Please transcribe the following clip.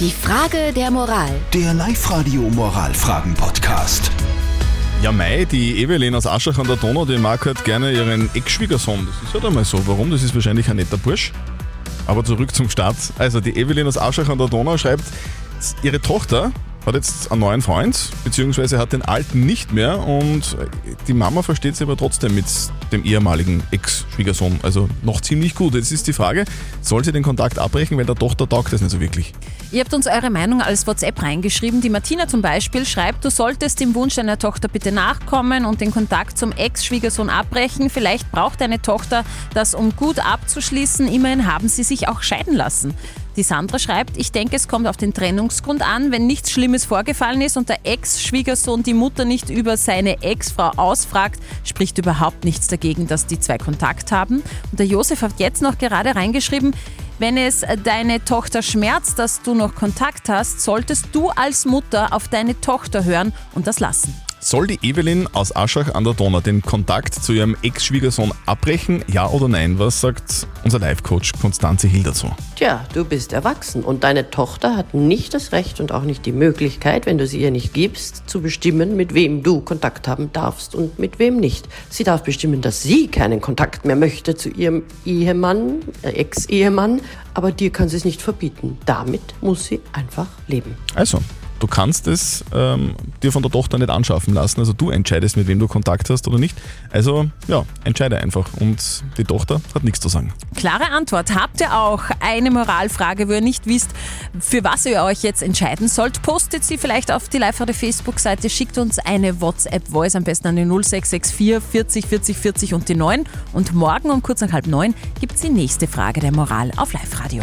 Die Frage der Moral. Der Live-Radio Moralfragen-Podcast. Ja, Mai, die Evelyn aus Aschach an der Donau, die mag halt gerne ihren Ex-Schwiegersohn. Das ist halt einmal so. Warum? Das ist wahrscheinlich ein netter Bursch. Aber zurück zum Start. Also, die Evelyn aus Aschach an der Donau schreibt, ihre Tochter hat jetzt einen neuen Freund, beziehungsweise hat den alten nicht mehr und die Mama versteht sich aber trotzdem mit dem ehemaligen Ex-Schwiegersohn. Also noch ziemlich gut. Jetzt ist die Frage, soll sie den Kontakt abbrechen, weil der Tochter taugt das nicht so wirklich? Ihr habt uns eure Meinung als WhatsApp reingeschrieben. Die Martina zum Beispiel schreibt, du solltest dem Wunsch deiner Tochter bitte nachkommen und den Kontakt zum Ex-Schwiegersohn abbrechen. Vielleicht braucht deine Tochter das, um gut abzuschließen. Immerhin haben sie sich auch scheiden lassen. Die Sandra schreibt, ich denke, es kommt auf den Trennungsgrund an. Wenn nichts Schlimmes vorgefallen ist und der Ex-Schwiegersohn die Mutter nicht über seine Ex-Frau ausfragt, spricht überhaupt nichts dagegen, dass die zwei Kontakt haben. Und der Josef hat jetzt noch gerade reingeschrieben, wenn es deine Tochter schmerzt, dass du noch Kontakt hast, solltest du als Mutter auf deine Tochter hören und das lassen. Soll die Evelyn aus Aschach an der Donau den Kontakt zu ihrem Ex-Schwiegersohn abbrechen? Ja oder nein? Was sagt unser Live-Coach Konstanze Hill dazu? Tja, du bist erwachsen und deine Tochter hat nicht das Recht und auch nicht die Möglichkeit, wenn du sie ihr nicht gibst, zu bestimmen, mit wem du Kontakt haben darfst und mit wem nicht. Sie darf bestimmen, dass sie keinen Kontakt mehr möchte zu ihrem Ehemann, äh, Ex-Ehemann, aber dir kann sie es nicht verbieten. Damit muss sie einfach leben. Also, Du kannst es ähm, dir von der Tochter nicht anschaffen lassen. Also du entscheidest, mit wem du Kontakt hast oder nicht. Also ja, entscheide einfach. Und die Tochter hat nichts zu sagen. Klare Antwort. Habt ihr auch eine Moralfrage, wo ihr nicht wisst, für was ihr euch jetzt entscheiden sollt? Postet sie vielleicht auf die live Facebook-Seite, schickt uns eine WhatsApp-Voice am besten an die 0664 40 40 40 und die 9. Und morgen um kurz nach halb neun gibt es die nächste Frage der Moral auf Live-Radio.